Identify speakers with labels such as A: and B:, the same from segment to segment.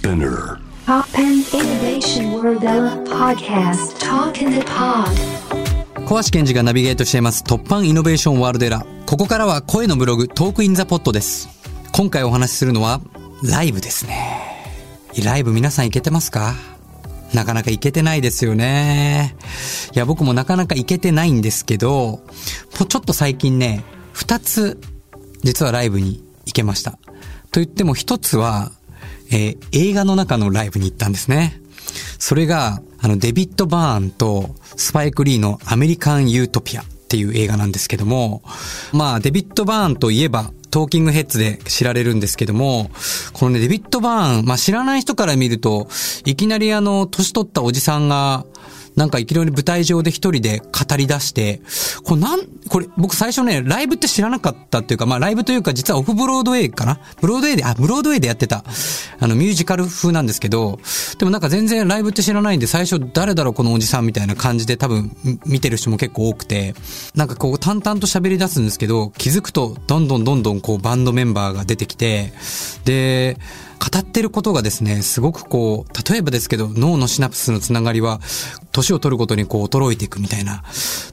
A: Spinner.
B: Pop and Innovation World Podcast Talk in the Pod
C: 小橋健二がナビゲートしています突破イノベーションワールドエラー。ここからは声のブログトークインザポットです。今回お話しするのはライブですね。ライブ皆さん行けてますか？なかなか行けてないですよね。いや、僕もなかなか行けてないんですけど、もうちょっと最近ね、二つ、実はライブに行けました。と言っても一つは、えー映画の中のライブに行ったんですね。それが、あの、デビッド・バーンとスパイク・リーのアメリカン・ユートピアっていう映画なんですけども、まあ、デビッド・バーンといえば、トーキングヘッズで知られるんですけども、このね、デビッド・バーン、まあ知らない人から見ると、いきなりあの、年取ったおじさんが、なんかいきなり舞台上で一人で語り出して、これなん、これ僕最初ね、ライブって知らなかったっていうか、まあライブというか実はオフブロードウェイかな？ブロードウェイで、あ、ブロードウェイでやってた、あのミュージカル風なんですけど、でもなんか全然ライブって知らないんで最初誰だろうこのおじさんみたいな感じで多分見てる人も結構多くて、なんかこう淡々と喋り出すんですけど、気づくとどんどんどんどんこうバンドメンバーが出てきて、で、語ってることがですね、すごくこう、例えばですけど、脳のシナプスのつながりは、年を取るごとにこう衰えていくみたいな。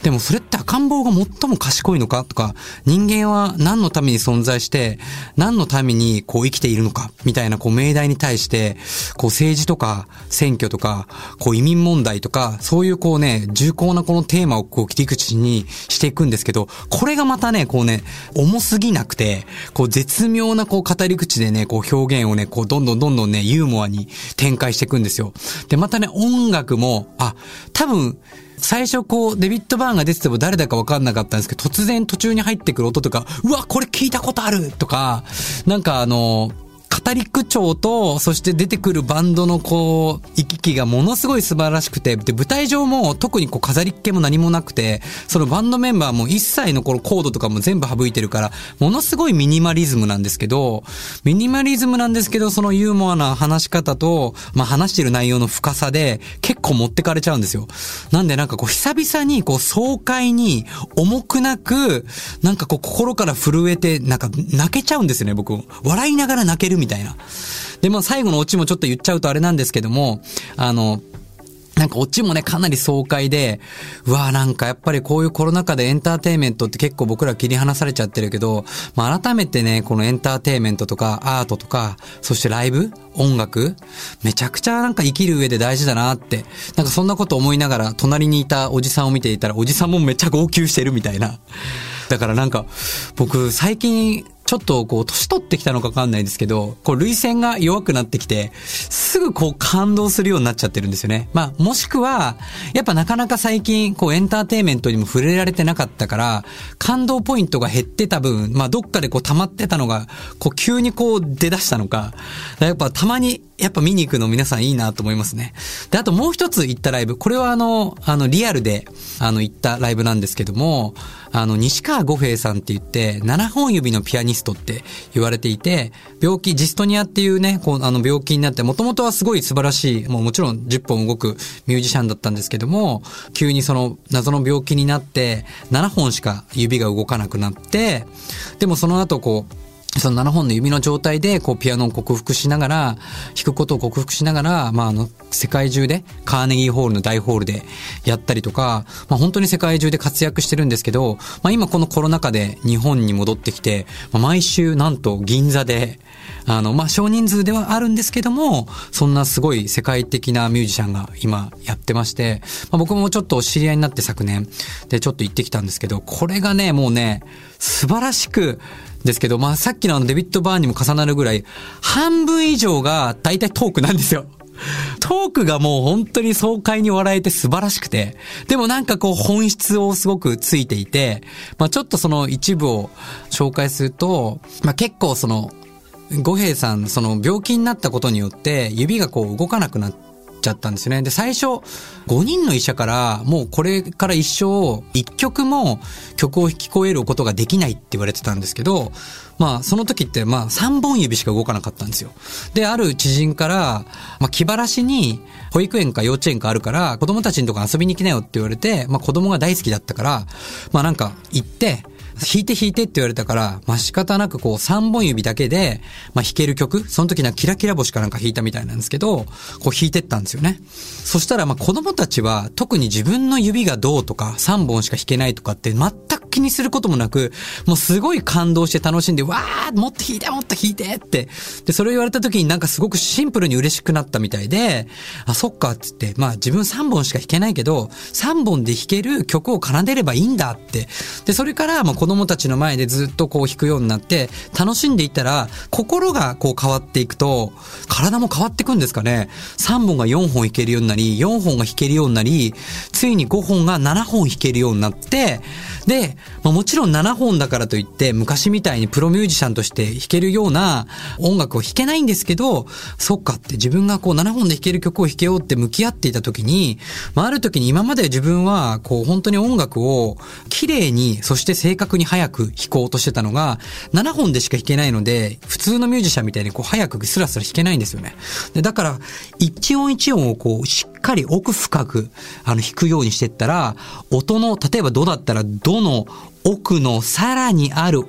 C: でもそれって赤ん坊が最も賢いのかとか、人間は何のために存在して、何のためにこう生きているのかみたいなこう命題に対して、こう政治とか選挙とか、こう移民問題とか、そういうこうね、重厚なこのテーマをこう切り口にしていくんですけど、これがまたね、こうね、重すぎなくて、こう絶妙なこう語り口でね、こう表現をね、こうこうどんどんどんどんね、ユーモアに展開していくんですよ。で、またね、音楽も、あ、多分、最初こう、デビッド・バーンが出てても誰だかわかんなかったんですけど、突然途中に入ってくる音とか、うわ、これ聞いたことあるとか、なんかあの、語り口調と、そして出てくるバンドのこう、行き来がものすごい素晴らしくて、で、舞台上も特にこう飾りっ気も何もなくて、そのバンドメンバーも一切のこのコードとかも全部省いてるから、ものすごいミニマリズムなんですけど、ミニマリズムなんですけど、そのユーモアな話し方と、まあ話してる内容の深さで、結構持ってかれちゃうんですよ。なんでなんかこう、久々にこう、爽快に、重くなく、なんかこう、心から震えて、なんか泣けちゃうんですよね、僕。笑いながら泣けるみたいな。みたいなで、まあ最後のオチもちょっと言っちゃうとあれなんですけども、あの、なんかオチもね、かなり爽快で、うわーなんかやっぱりこういうコロナ禍でエンターテイメントって結構僕ら切り離されちゃってるけど、まあ改めてね、このエンターテイメントとかアートとか、そしてライブ音楽めちゃくちゃなんか生きる上で大事だなって、なんかそんなこと思いながら隣にいたおじさんを見ていたら、おじさんもめっちゃ号泣してるみたいな。だからなんか、僕最近、ちょっとこう、年取ってきたのかわかんないですけど、こう、類線が弱くなってきて、すぐこう、感動するようになっちゃってるんですよね。まあ、もしくは、やっぱなかなか最近、こう、エンターテイメントにも触れられてなかったから、感動ポイントが減ってた分、まあ、どっかでこう、溜まってたのが、こう、急にこう、出だしたのか、やっぱたまに、やっぱ見に行くの皆さんいいなと思いますね。で、あともう一つ行ったライブ。これはあの、あの、リアルで、あの、行ったライブなんですけども、あの、西川五平さんって言って、7本指のピアニストって言われていて、病気、ジストニアっていうね、こう、あの、病気になって、もともとはすごい素晴らしい、もうもちろん10本動くミュージシャンだったんですけども、急にその謎の病気になって、7本しか指が動かなくなって、でもその後こう、その7本の指の状態で、こう、ピアノを克服しながら、弾くことを克服しながら、まあ、あの、世界中で、カーネギーホールの大ホールでやったりとか、まあ、本当に世界中で活躍してるんですけど、まあ、今このコロナ禍で日本に戻ってきて、まあ、毎週、なんと銀座で、あの、まあ、少人数ではあるんですけども、そんなすごい世界的なミュージシャンが今やってまして、まあ、僕もちょっと知り合いになって昨年でちょっと行ってきたんですけど、これがね、もうね、素晴らしく、ですけど、まあ、さっきのあのデビッド・バーンにも重なるぐらい、半分以上が大体トークなんですよ。トークがもう本当に爽快に笑えて素晴らしくて、でもなんかこう本質をすごくついていて、まあちょっとその一部を紹介すると、まあ結構その、五平さん、その病気になったことによって指がこう動かなくなってちゃったんですね。で、最初、5人の医者から、もうこれから一生、一曲も曲を聞こえることができないって言われてたんですけど、まあ、その時って、まあ、3本指しか動かなかったんですよ。で、ある知人から、まあ、気晴らしに、保育園か幼稚園かあるから、子供たちのとこ遊びに行きなよって言われて、まあ、子供が大好きだったから、まあ、なんか、行って、弾いて弾いてって言われたから、まあ仕方なくこう3本指だけで、まあ弾ける曲、その時にはキラキラ星かなんか弾いたみたいなんですけど、こう弾いてったんですよね。そしたらま子供たちは特に自分の指がどうとか3本しか弾けないとかって全気にすることもなく、もうすごい感動して楽しんで、わーもっと弾いてもっと弾いてって。で、それを言われた時になんかすごくシンプルに嬉しくなったみたいで、あ、そっかっつって、まあ自分3本しか弾けないけど、3本で弾ける曲を奏でればいいんだって。で、それからまあ子供たちの前でずっとこう弾くようになって、楽しんでいったら、心がこう変わっていくと、体も変わっていくんですかね。3本が4本弾けるようになり、4本が弾けるようになり、ついに5本が7本弾けるようになって、で、まあ、もちろん7本だからといって、昔みたいにプロミュージシャンとして弾けるような音楽を弾けないんですけど、そっかって自分がこう7本で弾ける曲を弾けようって向き合っていた時に、まあ、ある時に今まで自分はこう本当に音楽を綺麗に、そして正確に早く弾こうとしてたのが、7本でしか弾けないので、普通のミュージシャンみたいにこう早くスラスラ弾けないんですよね。で、だから、一音一音をこうしっかり奥深く、あの弾くようにしてったら、音の、例えばドだったらドの奥のさらにある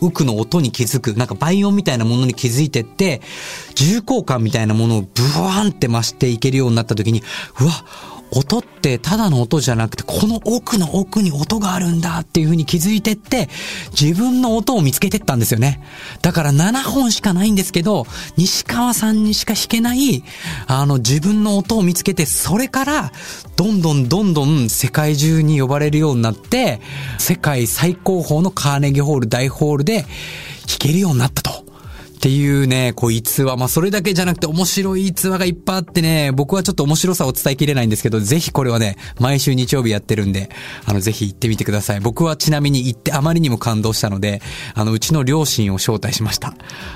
C: 奥の音に気づく、なんか倍音みたいなものに気づいてって、重厚感みたいなものをブワーンって増していけるようになった時に、うわ、音ってただの音じゃなくて、この奥の奥に音があるんだっていう風に気づいてって、自分の音を見つけてったんですよね。だから7本しかないんですけど、西川さんにしか弾けない、あの自分の音を見つけて、それから、どんどんどんどん世界中に呼ばれるようになって、世界最高峰のカーネギーホール大ホールで弾けるようになったと。っていうね、こう逸話。まあ、それだけじゃなくて面白い逸話がいっぱいあってね、僕はちょっと面白さを伝えきれないんですけど、ぜひこれはね、毎週日曜日やってるんで、あの、ぜひ行ってみてください。僕はちなみに行ってあまりにも感動したので、あの、うちの両親を招待しました。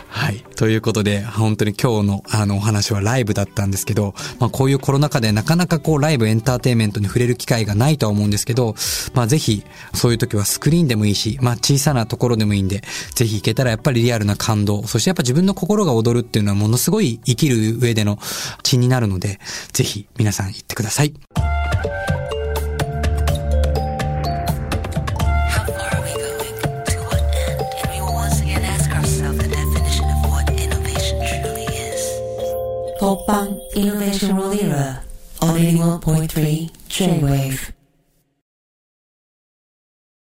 C: はい。ということで、本当に今日のあのお話はライブだったんですけど、まあ、こういうコロナ禍でなかなかこうライブエンターテイメントに触れる機会がないとは思うんですけど、まあ、ぜひ、そういう時はスクリーンでもいいし、まあ、小さなところでもいいんで、ぜひ行けたらやっぱりリアルな感動、そしてやっ自分の心が踊るっていうのはものすごい生きる上での気になるので、ぜひ皆さん行ってください。